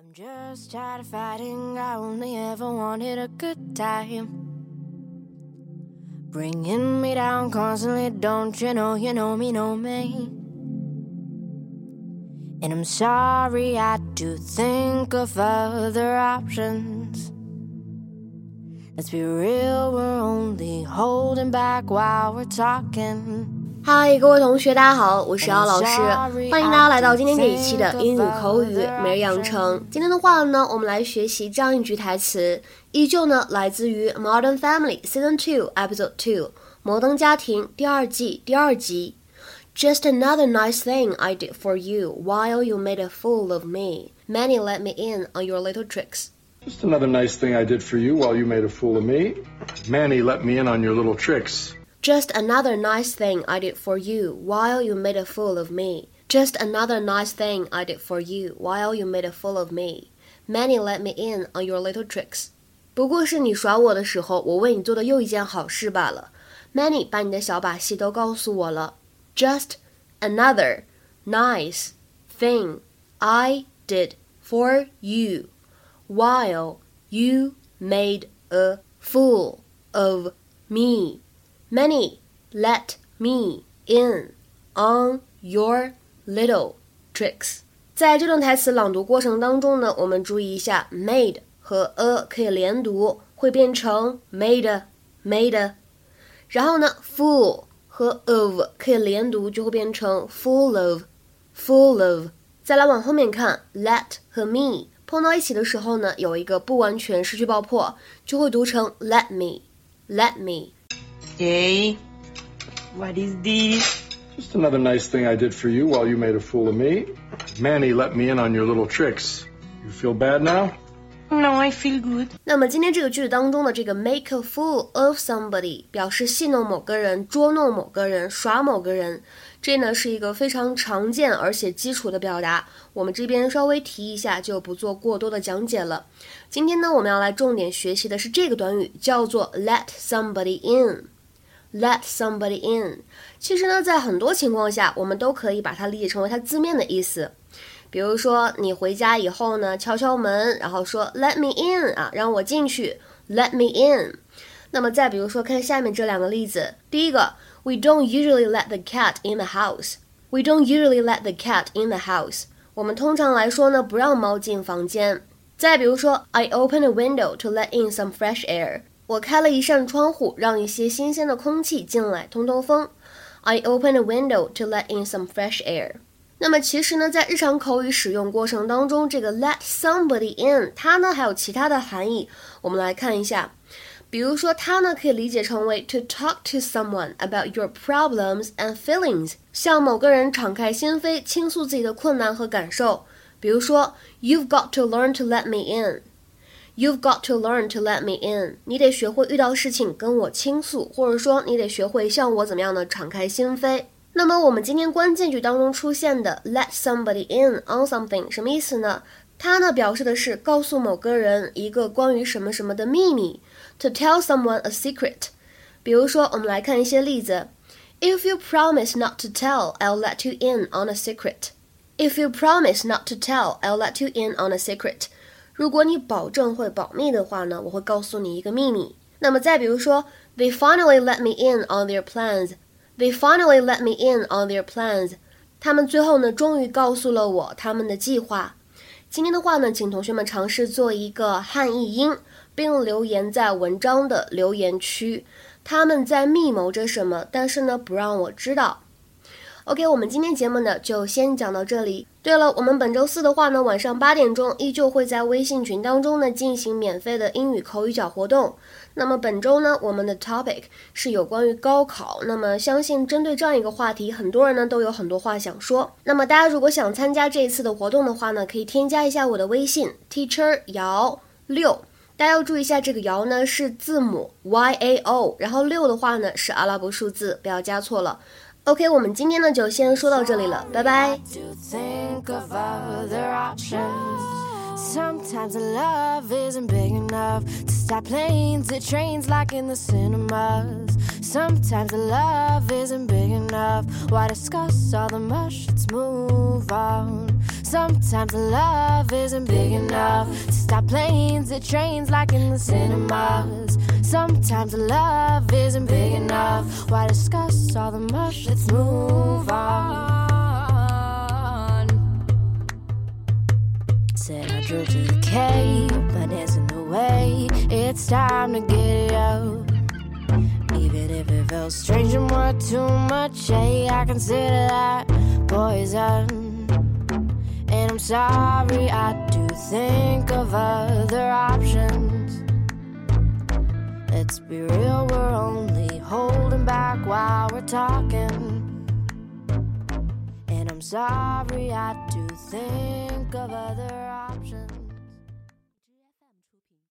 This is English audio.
I'm just tired of fighting. I only ever wanted a good time. Bringing me down constantly, don't you know? You know me, know me. And I'm sorry, I do think of other options. Let's be real, we're only holding back while we're talking. 嗨，各位同学，大家好，我是姚老师，欢迎大家来到今天这一期的英语口语每日养成。今天的话呢，我们来学习这样一句台词，依旧呢来自于《Modern Family》Season Two Episode Two《摩登家庭》第二季第二集。Just another nice thing I did for you while you made a fool of me. Manny let me in on your little tricks. Just another nice thing I did for you while you made a fool of me. Manny let me in on your little tricks. Just another nice thing I did for you while you made a fool of me. Just another nice thing I did for you while you made a fool of me. Manny let me in on your little tricks. 不过是你耍我的时候，我为你做的又一件好事罢了。Manny 把你的小把戏都告诉我了。Just another nice thing I did for you while you made a fool of me. Many let me in on your little tricks。在这段台词朗读过程当中呢，我们注意一下，made 和 a 可以连读，会变成 made made。然后呢，full 和 of 可以连读，就会变成 full of full of。再来往后面看，let 和 me 碰到一起的时候呢，有一个不完全失去爆破，就会读成 let me let me。Hey, what is this? Just another nice thing I did for you while you made a fool of me. Manny let me in on your little tricks. You feel bad now? No, I feel good. 那么今天这个句子当中的这个 make a fool of somebody 表示戏弄某个人、捉弄某个人、耍某个人，这呢是一个非常常见而且基础的表达。我们这边稍微提一下，就不做过多的讲解了。今天呢，我们要来重点学习的是这个短语，叫做 let somebody in。Let somebody in，其实呢，在很多情况下，我们都可以把它理解成为它字面的意思。比如说，你回家以后呢，敲敲门，然后说 “Let me in” 啊，让我进去，“Let me in”。那么再比如说，看下面这两个例子。第一个，We don't usually let the cat in the house. We don't usually let the cat in the house. 我们通常来说呢，不让猫进房间。再比如说，I open a window to let in some fresh air. 我开了一扇窗户，让一些新鲜的空气进来通通风。I open a window to let in some fresh air。那么其实呢，在日常口语使用过程当中，这个 let somebody in，它呢还有其他的含义。我们来看一下，比如说它呢可以理解成为 to talk to someone about your problems and feelings，向某个人敞开心扉，倾诉自己的困难和感受。比如说，You've got to learn to let me in。You've got to learn to let me in。你得学会遇到事情跟我倾诉，或者说你得学会向我怎么样的敞开心扉。那么我们今天关键句当中出现的 let somebody in on something 什么意思呢？它呢表示的是告诉某个人一个关于什么什么的秘密，to tell someone a secret。比如说，我们来看一些例子。If you promise not to tell, I'll let you in on a secret. If you promise not to tell, I'll let you in on a secret. 如果你保证会保密的话呢，我会告诉你一个秘密。那么再比如说，They finally let me in on their plans. They finally let me in on their plans. 他们最后呢，终于告诉了我他们的计划。今天的话呢，请同学们尝试做一个汉译英，并留言在文章的留言区。他们在密谋着什么？但是呢，不让我知道。OK，我们今天节目呢就先讲到这里。对了，我们本周四的话呢，晚上八点钟依旧会在微信群当中呢进行免费的英语口语角活动。那么本周呢，我们的 topic 是有关于高考。那么相信针对这样一个话题，很多人呢都有很多话想说。那么大家如果想参加这一次的活动的话呢，可以添加一下我的微信 teacher 姚六。大家要注意一下，这个姚呢是字母 Y A O，然后六的话呢是阿拉伯数字，不要加错了。OK，我们今天呢就先说到这里了，拜拜。 Sometimes love isn't big enough to stop planes and trains like in the cinemas. Sometimes love isn't big enough. Why discuss all the mush? Let's move on. Sometimes love isn't big enough to stop planes and trains like in the cinemas. Sometimes the love isn't big enough. Why discuss all the mush? Let's move on. Said I drove to the cave, but dancing away. It's time to get it out. Even if it felt strange and worth too much, hey, I consider that poison. And I'm sorry, I do think of other options. Let's be real, we're only holding back while we're talking. And I'm sorry, I do think of other options.